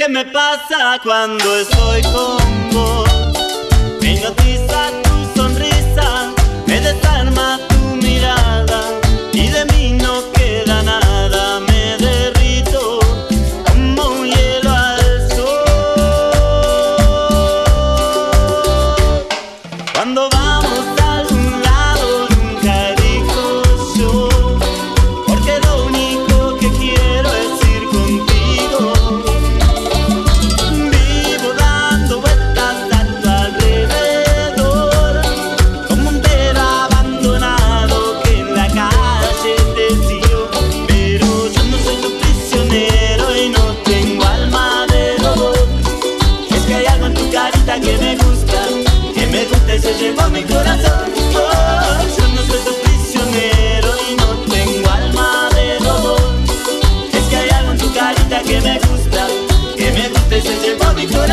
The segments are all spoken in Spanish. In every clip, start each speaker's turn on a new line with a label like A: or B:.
A: que me pasa cuando estoy con vos. veces llevo victoria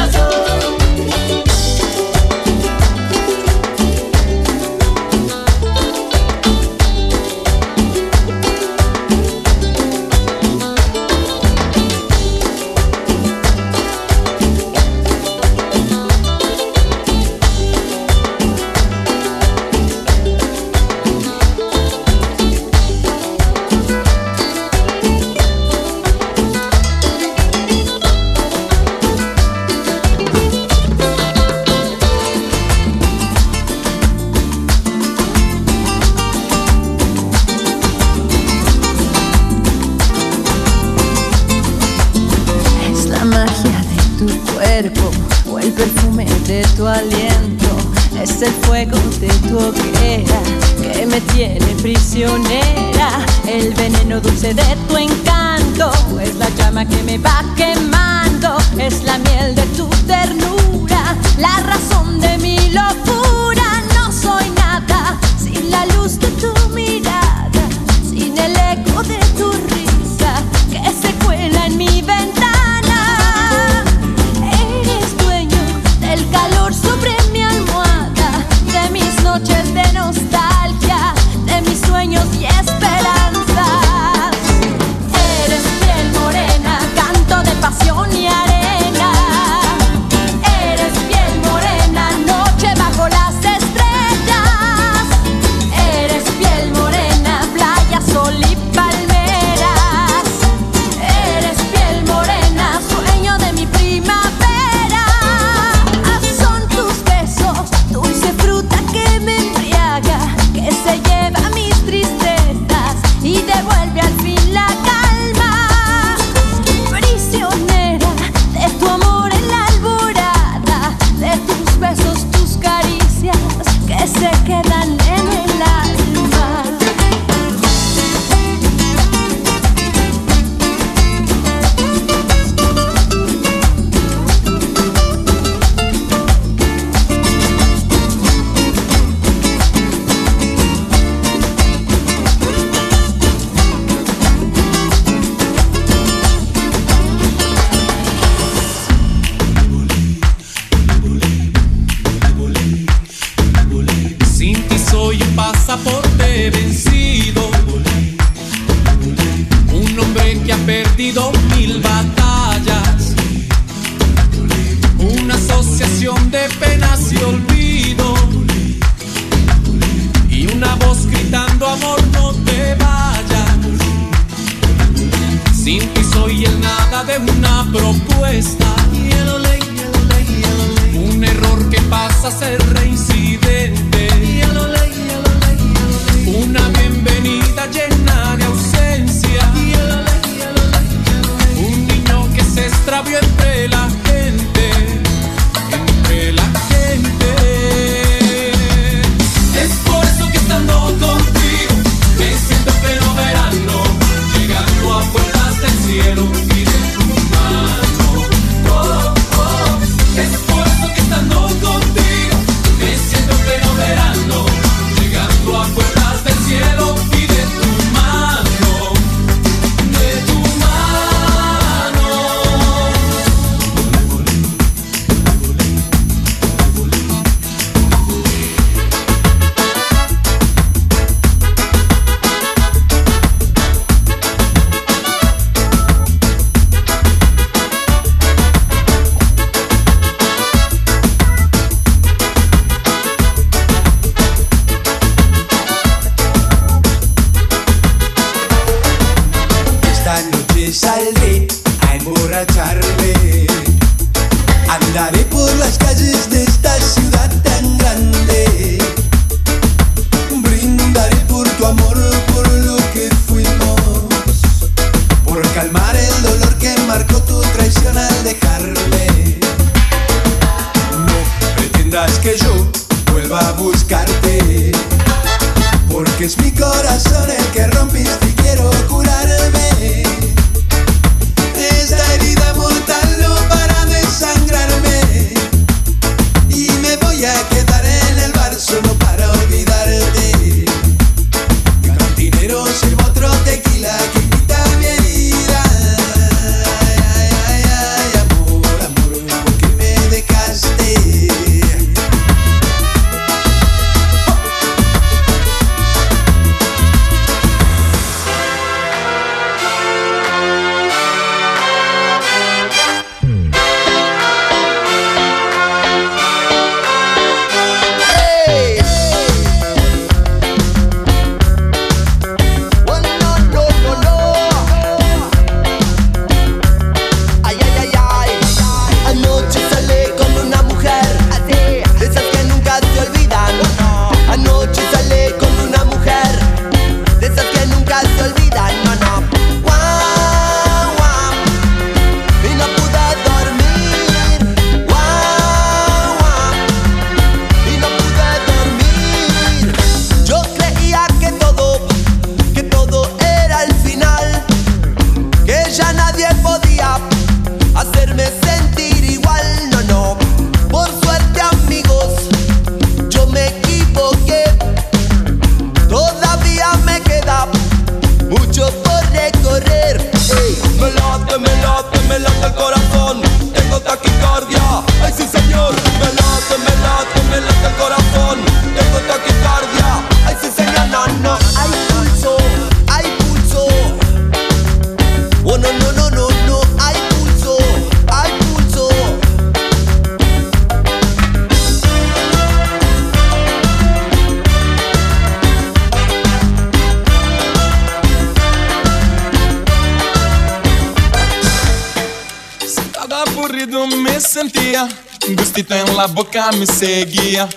A: me
B: seguia.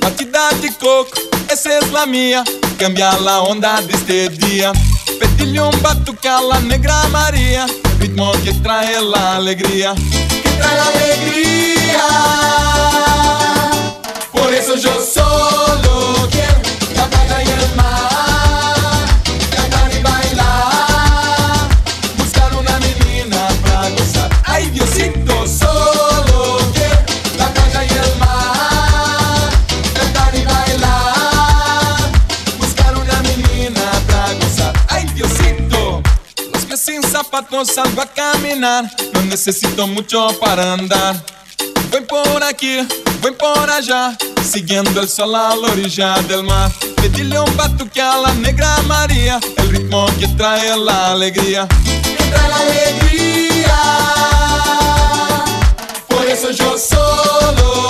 B: Batida de coco, essa é a minha. Cambia a onda deste dia. Pedi-lhe um batucala, negra Maria. Ritmo que traz a alegria. Que traz alegria. Por isso eu sou louco. la plata e el mar. cuatro salgo a caminar. No necesito mucho para andar. Vem por aqui, vem por allá, siguiendo el sol a la orilla del mar. Pedile un batuque a la negra María, el ritmo que trae la alegría. Que trae la alegría, por eso yo solo.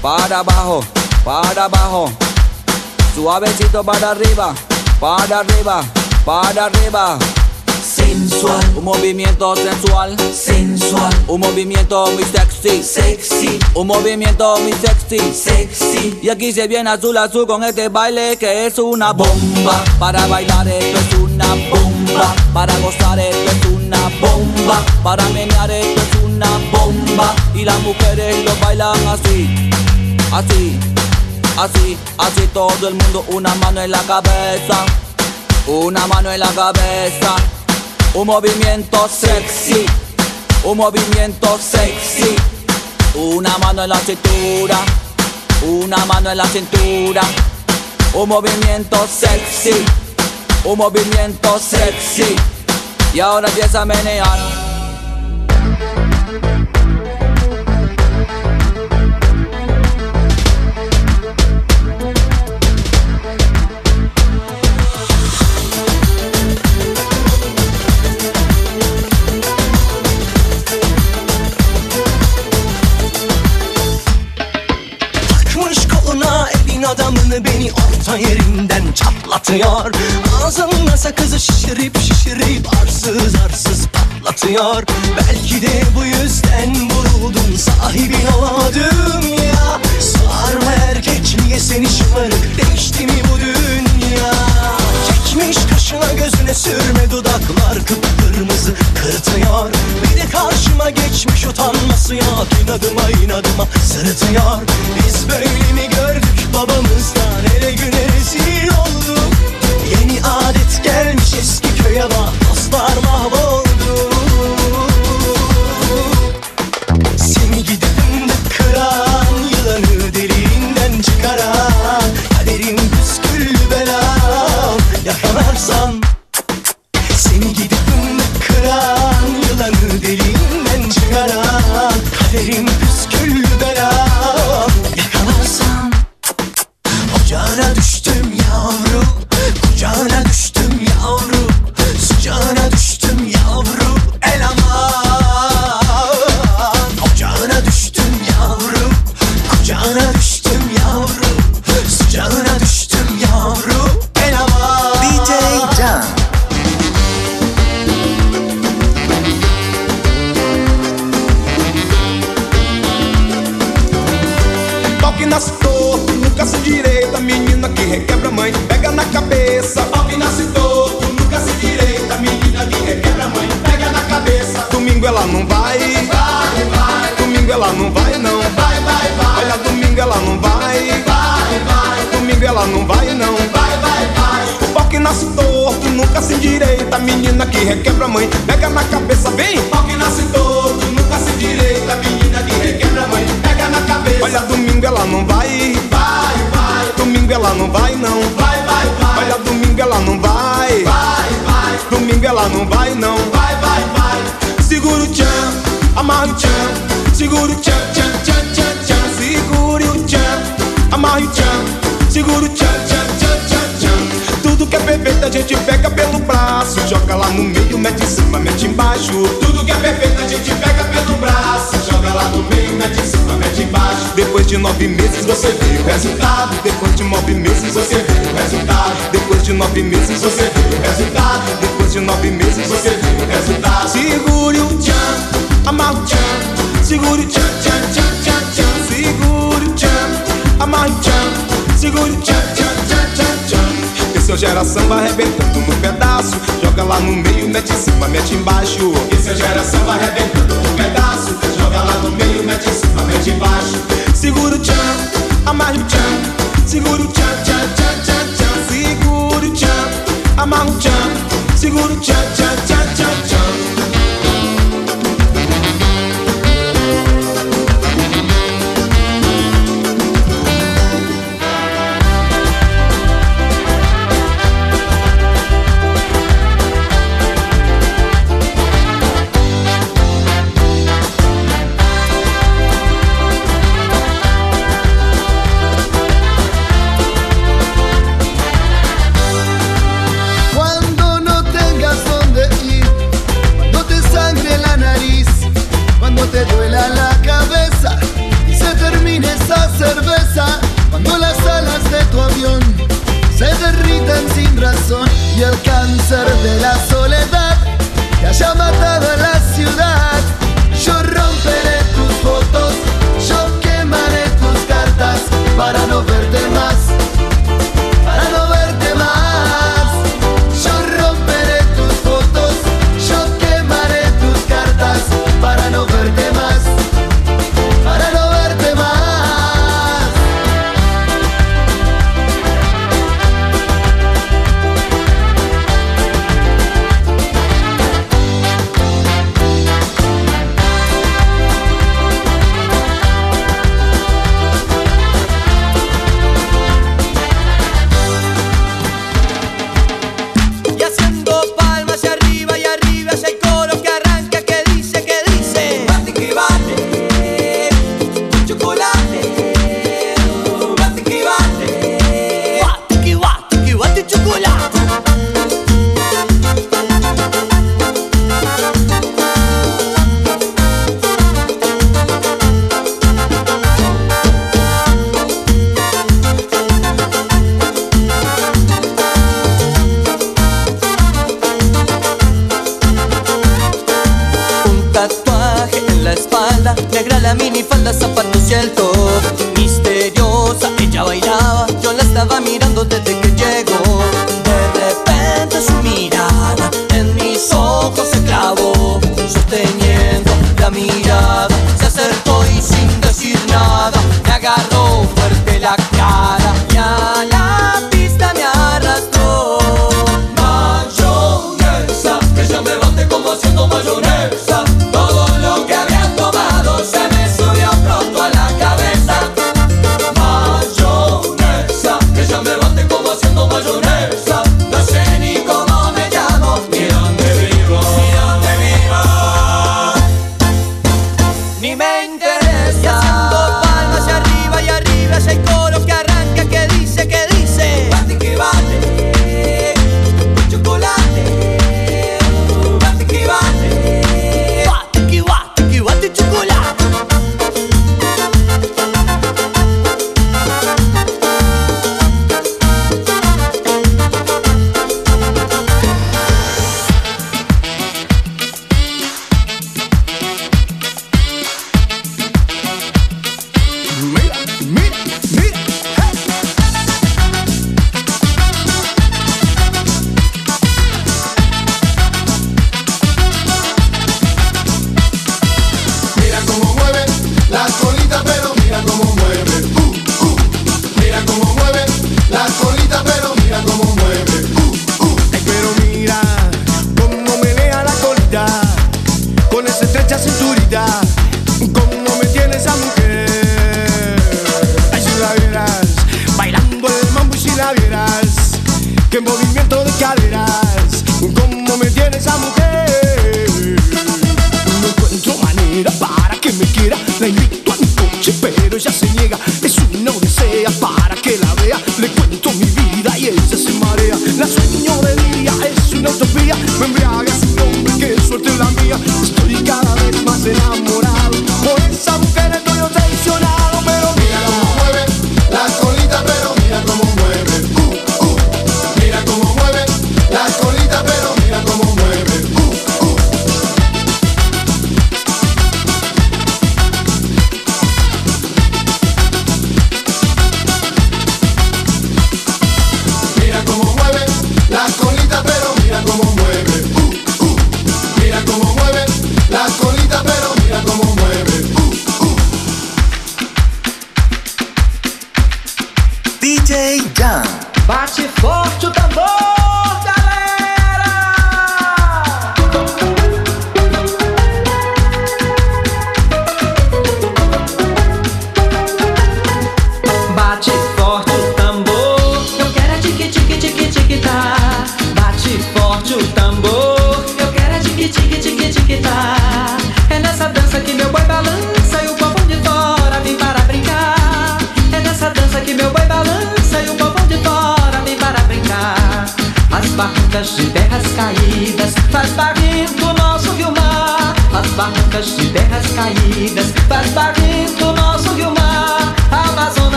C: para abajo, para abajo. Suavecito para arriba, para arriba, para arriba.
D: Sensual,
C: Un movimiento sensual,
D: sensual,
C: un movimiento muy sexy,
D: sexy,
C: un movimiento muy sexy.
D: sexy.
C: Y aquí se viene azul azul con este baile que es una bomba. Para bailar esto es una bomba. Para gozar esto es una bomba. Para menear esto es una bomba. Y las mujeres lo bailan así, así, así, así todo el mundo. Una mano en la cabeza, una mano en la cabeza. Un movimiento sexy, un movimiento sexy. Una mano en la cintura, una mano en la cintura. Un movimiento sexy, un movimiento sexy. Y ahora empieza a menear.
E: Adamını beni orta yerinden çatlatıyor. Ağzında sakızı şişirip şişirip arsız arsız patlatıyor. Belki de bu yüzden vuruldum sahibin olamadım ya. Sarma erkek niye seni şımarık değişti mi bu dünya Çekmiş kaşına gözüne sürme dudaklar kıpkırmızı kırtıyor Bir de karşıma geçmiş utanması yok inadıma inadıma sırıtıyor. Biz böyle mi gördük babamızdan? Ele güne rezil olduk. Yeni adet gelmiş eski köye bak dostlar mahvoldu
F: Requebra mãe, pega na cabeça. Que nasce torto, nunca se direita. Menina que requebra mãe, pega na cabeça. Domingo ela não vai, vai, vai. Domingo ela não vai, não. Vai, vai, vai. Olha, domingo ela não vai, vai, vai. Domingo ela não vai, não. Vai, vai, vai. O que nasce torto, nunca se endireita. Menina que requebra mãe, pega na cabeça, vem. Que nasce torto, nunca se endireita. Menina que requebra mãe, pega na cabeça. Olha, domingo ela não vai, vai, vai. Domingo ela não vai, não. Vai, vai, vai. Olha, domingo ela não vai, vai, vai. Domingo ela não vai, não. Vai, vai, vai. Segura o tchan, amarra o tchan. Segura o tchan, tchan, tchan, tchan, tchan. Segure o tchan, amarra o tchan. Segura o tchan, tchan, que é perfeito a gente pega pelo braço Joga lá no meio, mete em cima, mete embaixo. Tudo que é perfeito a gente pega pelo braço Joga lá no meio, mete em cima, mete embaixo. Depois de nove meses você vê o resultado. Depois de nove meses você vê o resultado. Depois de nove meses você vê o resultado. Depois de nove meses você vê o resultado. Segure o tchan, amarra o tchan. Segure o tchan, tchan, tchan, tchan, tchan. Segure o tchan, amarra o tchan.
G: Segure o tchan, tchan. Seu gera samba arrebentando no pedaço. Joga lá no meio, mete em cima, mete embaixo. E seu gera samba arrebentando no pedaço. Joga lá no meio, mete em cima, mete embaixo. Segura o tchan, amarra o tchan. Segura o tchan, tchan, tchan, tchan, tchan. Segura o tchan, amarra o tchan. Segura o tchan, tchan, tchan, tchan, tchan.
H: mini falda mucha cinturita. Como me
I: tiene esa mujer. Ay, si la vieras, bailando el mambo si la vieras. Qué movimiento de caderas. Como me tiene esa mujer. No encuentro manera para que me quiera. La invito a mi coche, pero ella se niega. Es una odisea para que la vea. Le cuento mi vida y ella se marea. La sueño de día es una utopía. Me embriaga su nombre, qué suerte la mía. Estoy cada enamorado.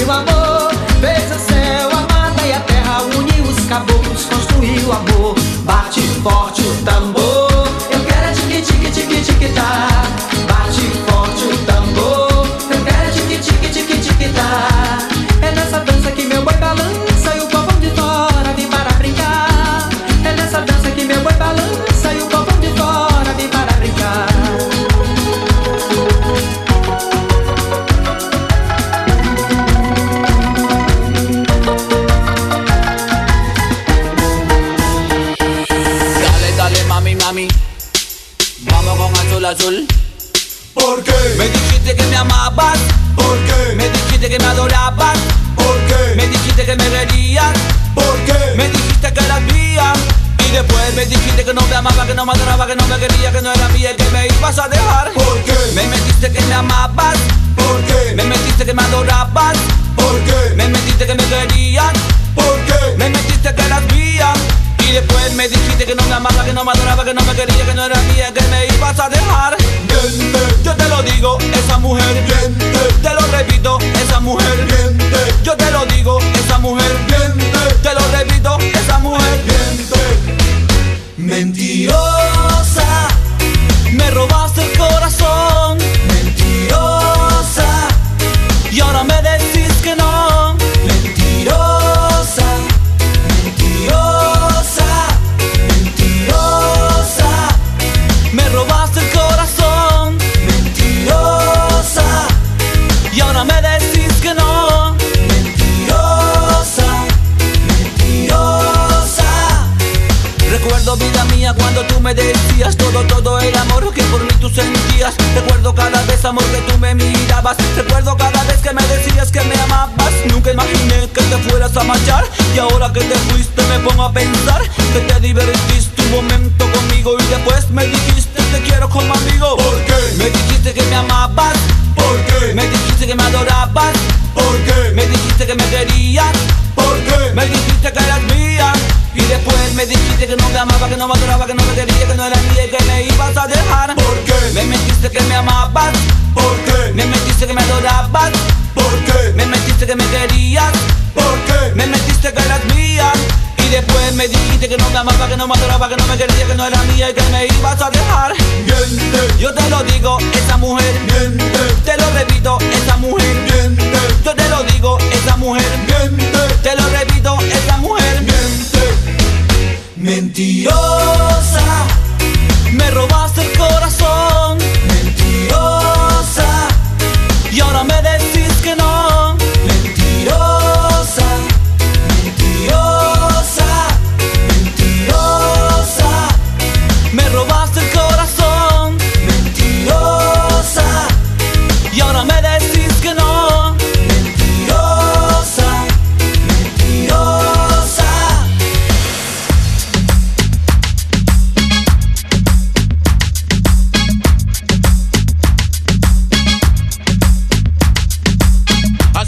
C: o amor fez o céu, a mata e a terra, uniu os caboclos, construiu o amor. Bate forte o tambor.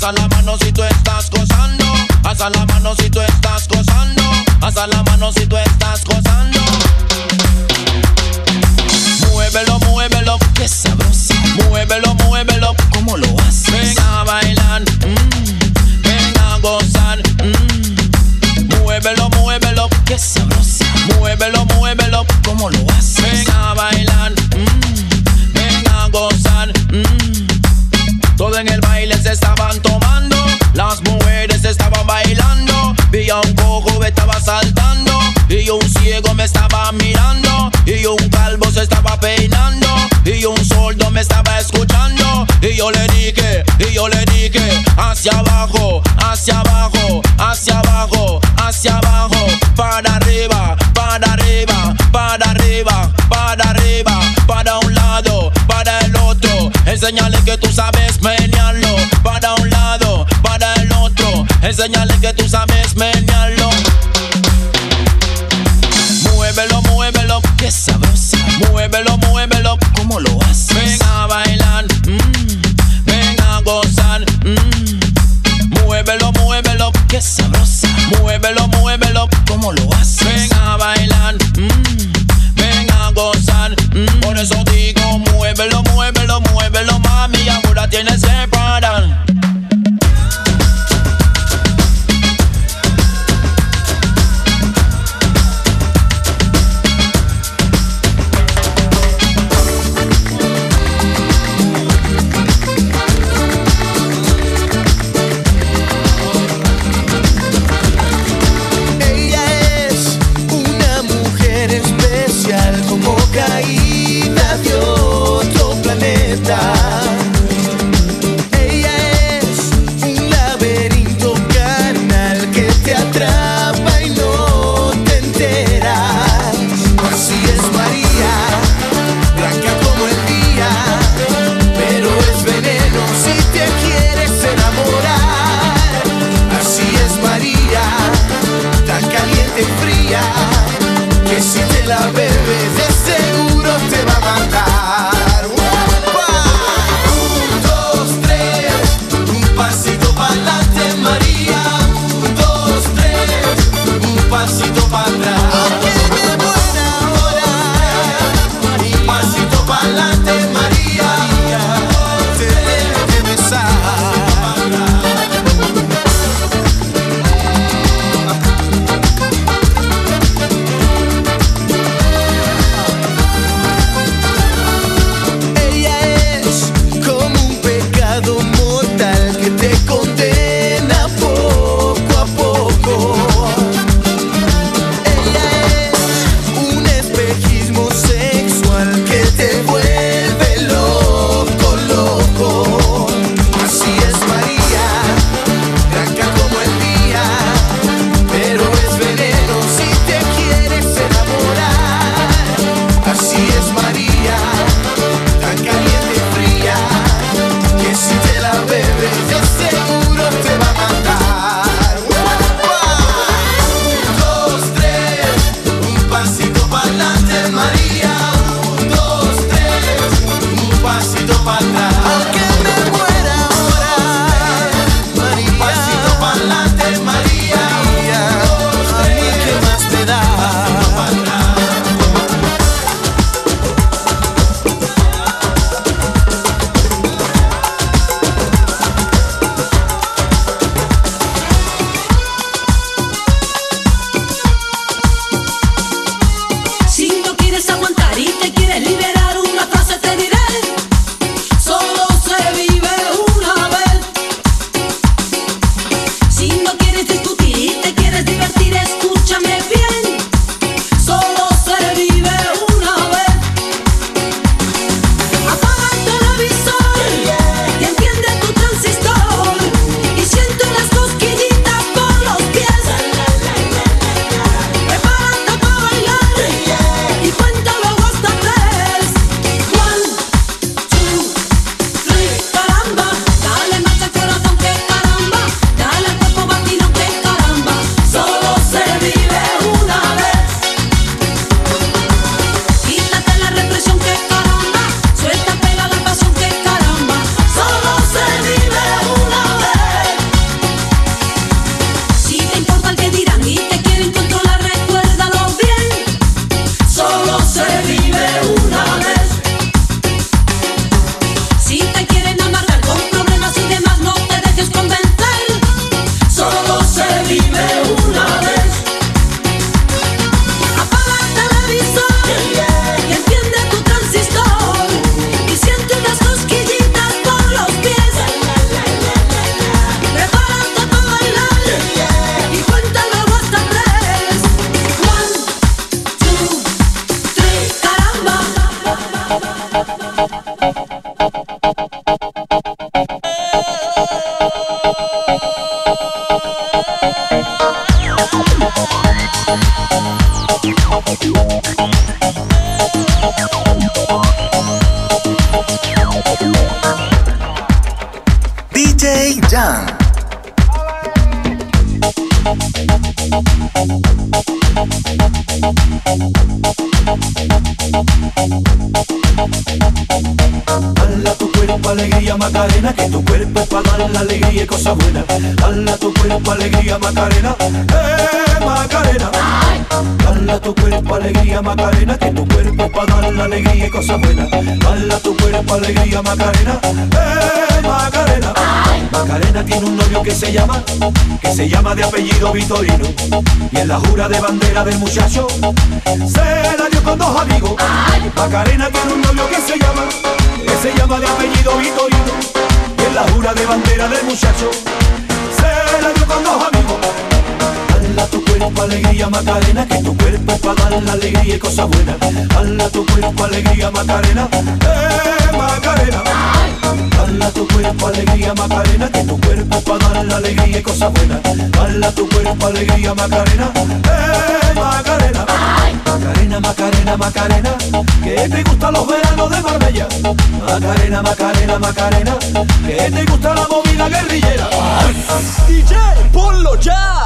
J: Hasta la mano si tú estás gozando. Hasta la mano si tú estás gozando. Hasta la mano si tú estás gozando. Muévelo, muévelo, qué sabroso. Muévelo, muévelo, ¿cómo lo haces? Ven a bailar, mm. a gozar. Mm. Muévelo, muévelo, qué sabroso. Muévelo, muévelo, ¿cómo lo haces? Ven a bailar, mm. a gozar. Mm. Todo en el baile se estaban tomando, las mujeres estaban bailando. Vi a un cojo me estaba saltando, y un ciego me estaba mirando, y un calvo se estaba peinando, y un sordo me estaba escuchando. Y yo le dije, y yo le dije, hacia abajo, hacia abajo, hacia abajo, hacia abajo. Que tú sabes menearlo, para un lado, para el otro. Enseñale que tú sabes menearlo. Muévelo, muévelo, que sabrosa. Muévelo, muévelo, ¿cómo lo haces? Ven a bailar, mm, ven a gozar. mm. Muévelo, muévelo, que sabrosa. Muévelo, muévelo, ¿cómo lo haces? Ven a bailar, mm, ven a gozar. mm. Por eso digo, muévelo, muévelo, muévelo, tienes que parar.
K: se llama de apellido Vitorino y en la jura de bandera del muchacho se la dio con dos amigos. Macarena tiene un novio que se llama, que se llama de apellido Vitorino y en la jura de bandera del muchacho se la dio con dos amigos. Hala tu cuerpo alegría Macarena, que tu cuerpo es para dar la alegría y cosas buenas. Hala tu cuerpo alegría Macarena, eh Macarena. Dala tu cuerpo alegría Macarena, que tu cuerpo para dar la alegría y cosas buenas. Dala tu cuerpo alegría Macarena, eh Macarena. Macarena, Macarena, Macarena, que te gustan los veranos de Marbella. Macarena, Macarena, Macarena, que te gusta la movida guerrillera.
H: DJ, ponlo ya.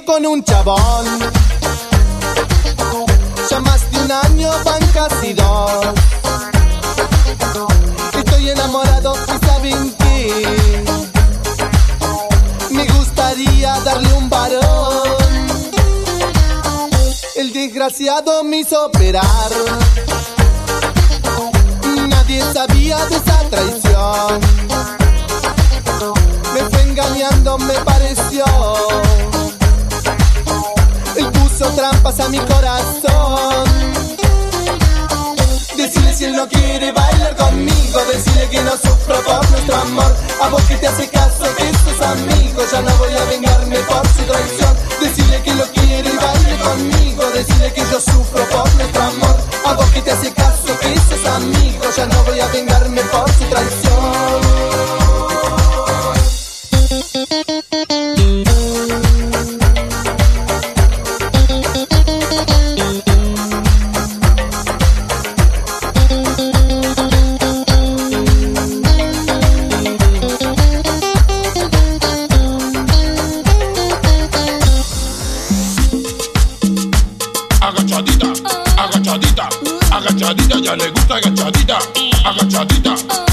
G: con un chabón. Ya más de un año van casi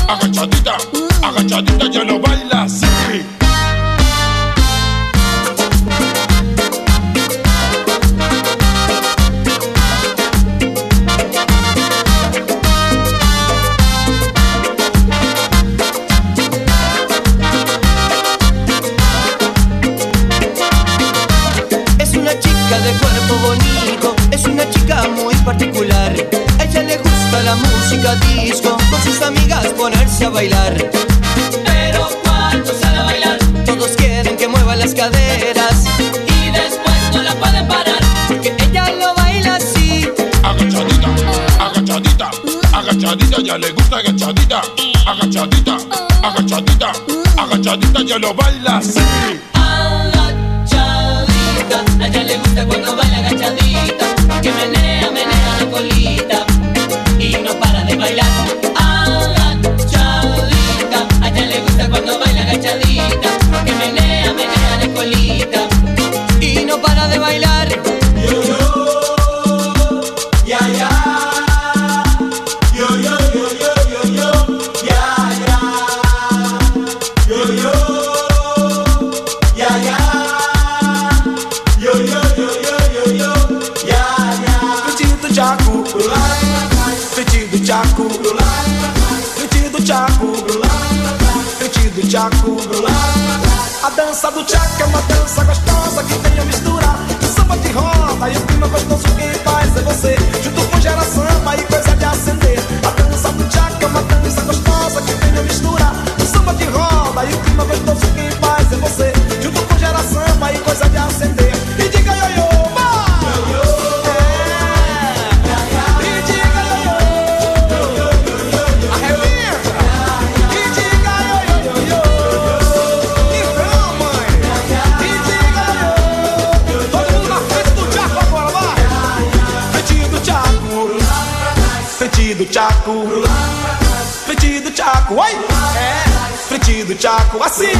F: agachadita, agachadita, ya
H: no vaya.
F: agachadita, agachadita, agachadita, agachadita, ya lo baila así.
H: Tchaco A
F: dança do tchaco é uma dança gostosa que tem a misturar. O samba de roda e o clima gostoso que faz é você, junto com geração e coisa de acender. A dança do tchaco é uma dança gostosa que tem a misturar. O samba de roda e o clima gostoso que faz é você, junto com geração e coisa de acender. taco, oi! É, tchaco, assim.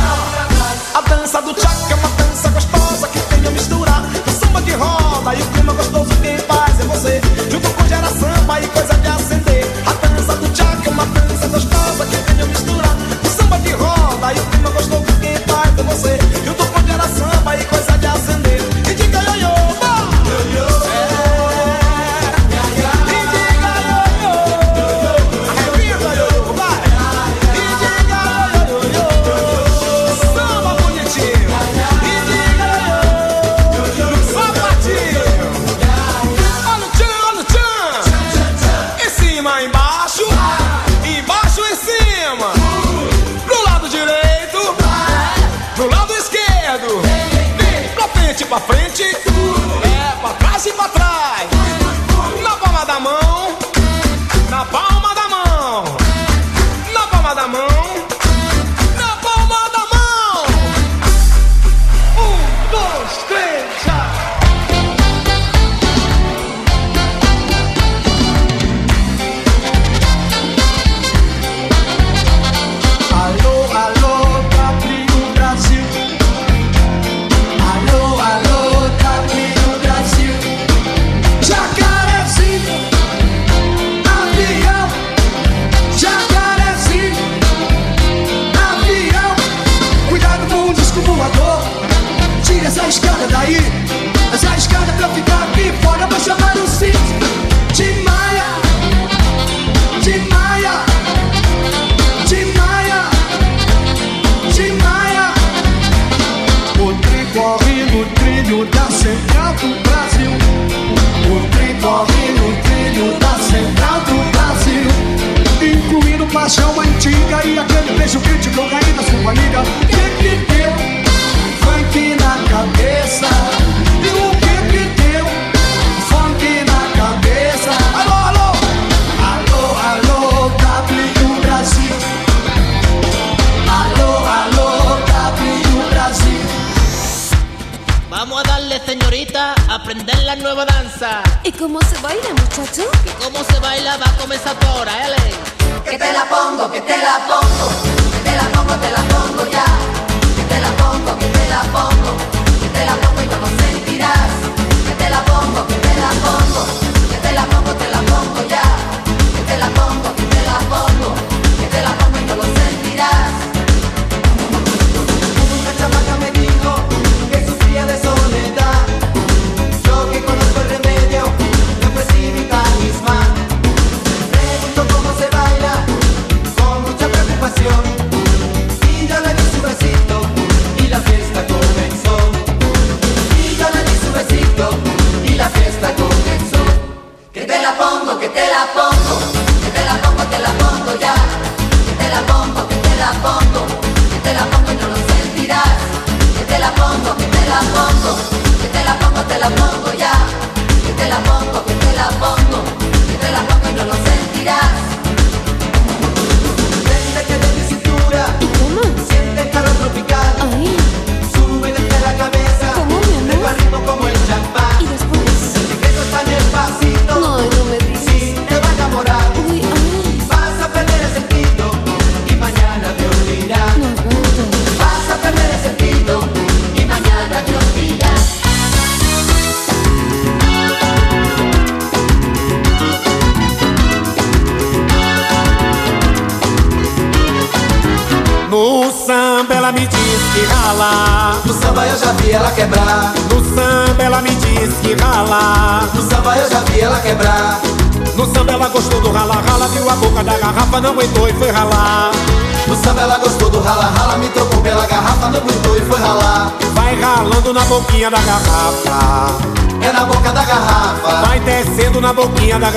F: A dança do tchaco é uma dança gostosa que tem a misturar. O samba que roda e o clima gostoso quem faz é você. Junto com geração, samba e coisa de acender. A dança do tchaco é uma dança gostosa que tem a misturar. O samba que roda e o clima gostoso quem faz é você.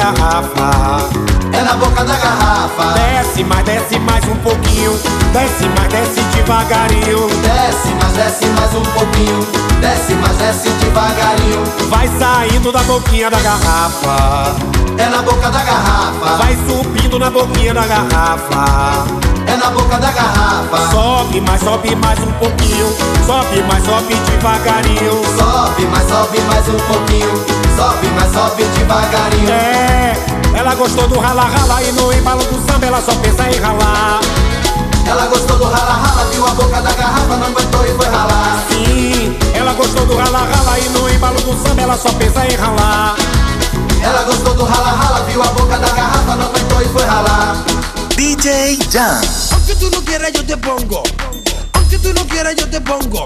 F: Garrafa.
L: É na boca da garrafa.
M: Desce mais, desce mais um pouquinho. Desce mais, desce devagarinho.
L: Desce, mas desce mais um pouquinho. Desce, mas desce devagarinho.
M: Vai saindo da boquinha da garrafa.
L: É na boca da garrafa.
M: Vai subindo na boquinha da garrafa.
L: É na boca da garrafa.
M: Sobe mais, sobe mais um pouquinho. Sobe mais, sobe devagarinho.
L: Sobe, mas sobe mais um pouquinho. Sobe, mas sobe devagarinho.
M: É, ela gostou do rala rala e no embalo do samba ela só pensa em ralar.
L: Ela gostou do rala rala, viu a boca da garrafa, não aguentou e foi ralar.
M: Sim, ela gostou do rala rala e no embalo do samba ela só pensa em ralar.
L: Ela gostou do rala rala, viu a boca da garrafa, não aguentou e foi ralar.
N: DJ Jan.
O: Aunque tú no quieras yo te pongo. Aunque tú no quieras yo te pongo.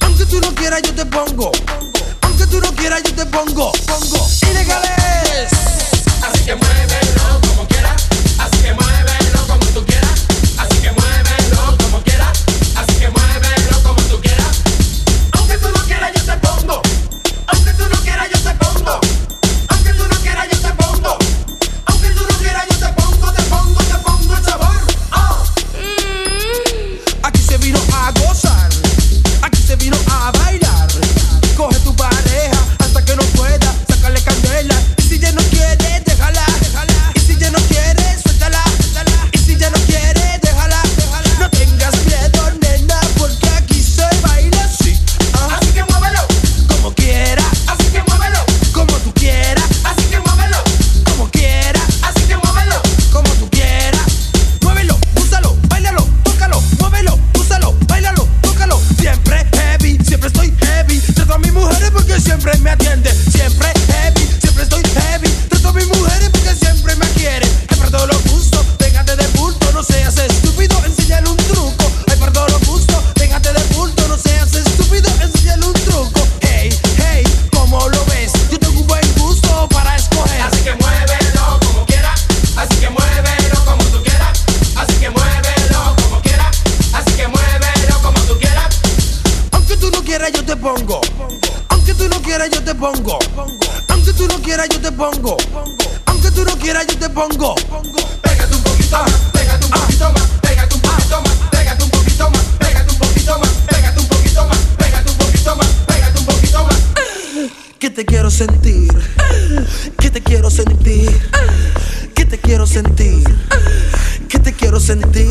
O: Aunque tú no quieras yo te pongo. Aunque tú no quieras yo te pongo. Pongo. Ilegales.
F: Así que muévelo como quieras. Así que muévelo pongo. Aunque tú no quieras, yo te pongo. Aunque tú no quieras, yo te pongo. Pégate un poquito más, pégate un poquito más, pégate un poquito más, pégate un poquito más, pégate un poquito más, pégate un poquito más, pégate un poquito más, pégate un poquito más.
O: Que te quiero sentir. Que te quiero sentir. Que te quiero sentir. Que te quiero sentir.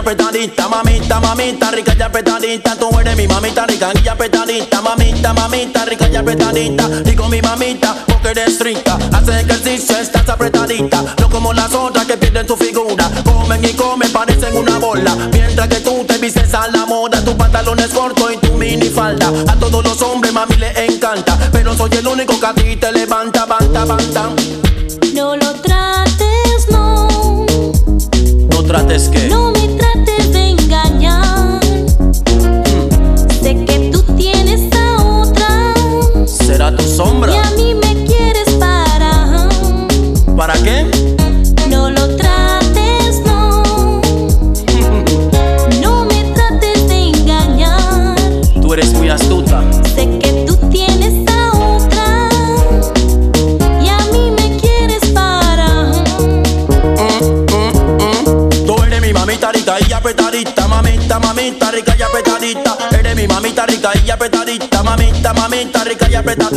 J: Apretadita, mamita, mamita, rica y apretadita. Tú eres mi mamita rica y apretadita, mamita, mamita, rica y apretadita. Digo mi mamita, porque eres rica. Hace ejercicio, estás apretadita. No como las otras que pierden tu figura. Comen y comen, parecen una bola. Mientras que tú te vistes a la moda, tu pantalón es corto y tu mini falda. A todos los hombres, mami, les encanta. Pero soy el único que a ti te levanta, banta, banta.
P: No lo trates, no.
J: No trates que.
P: No
J: Será tu sombra.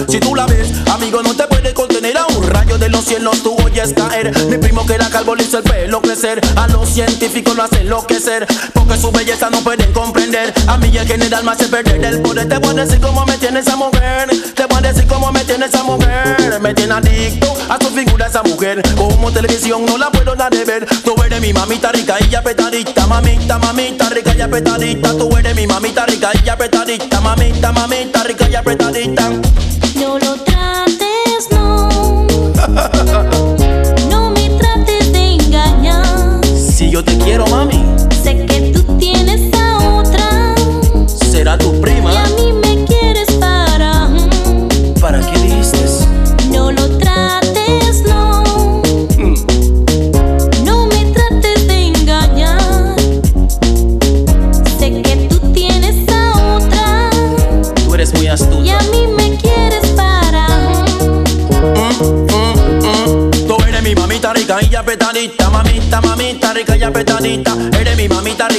J: Si tú la ves, amigo, no te puede contener a un rayo de los cielos, tú oyes caer. Mi primo que era calvo el pelo crecer. A los científicos lo hace enloquecer, porque su belleza no pueden comprender. A mí en general me hace perder el poder. Te voy a decir cómo me tiene esa mujer. Te voy a decir cómo me tiene esa mujer. Me tiene adicto a su figura esa mujer. Como televisión no la puedo dar de ver. Tú eres mi mamita rica y apretadita, mamita, mamita rica y apretadita. Tú eres mi mamita rica y apretadita, mamita, mamita rica y apretadita.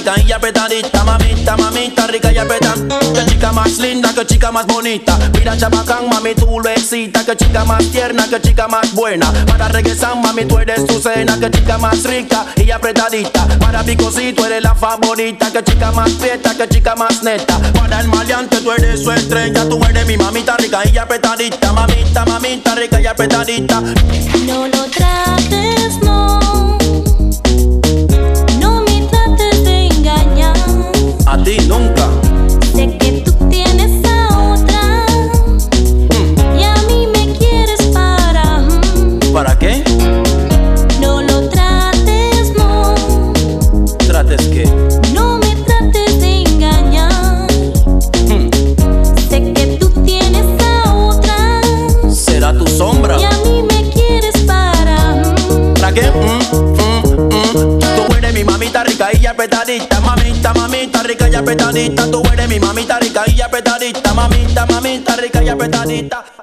P: Y
J: apretadita, mamita, mamita rica y apretadita. Que chica más linda, que chica más bonita. Mira chabacán, mami, tú lo excita. Que chica más tierna, que chica más buena. Para regresar, mami, tú eres tu cena. Que chica más rica y apretadita. Para picosito eres la favorita. Que chica más prieta, que chica más neta. Para el maleante tú eres su estrella. Tú eres mi mamita rica y apretadita, mamita, mamita rica y apretadita.
P: No lo trates. No
J: mamita, mamita rica y apretadita. Tú eres mi mamita rica y apretadita, mamita, mamita rica y apretadita.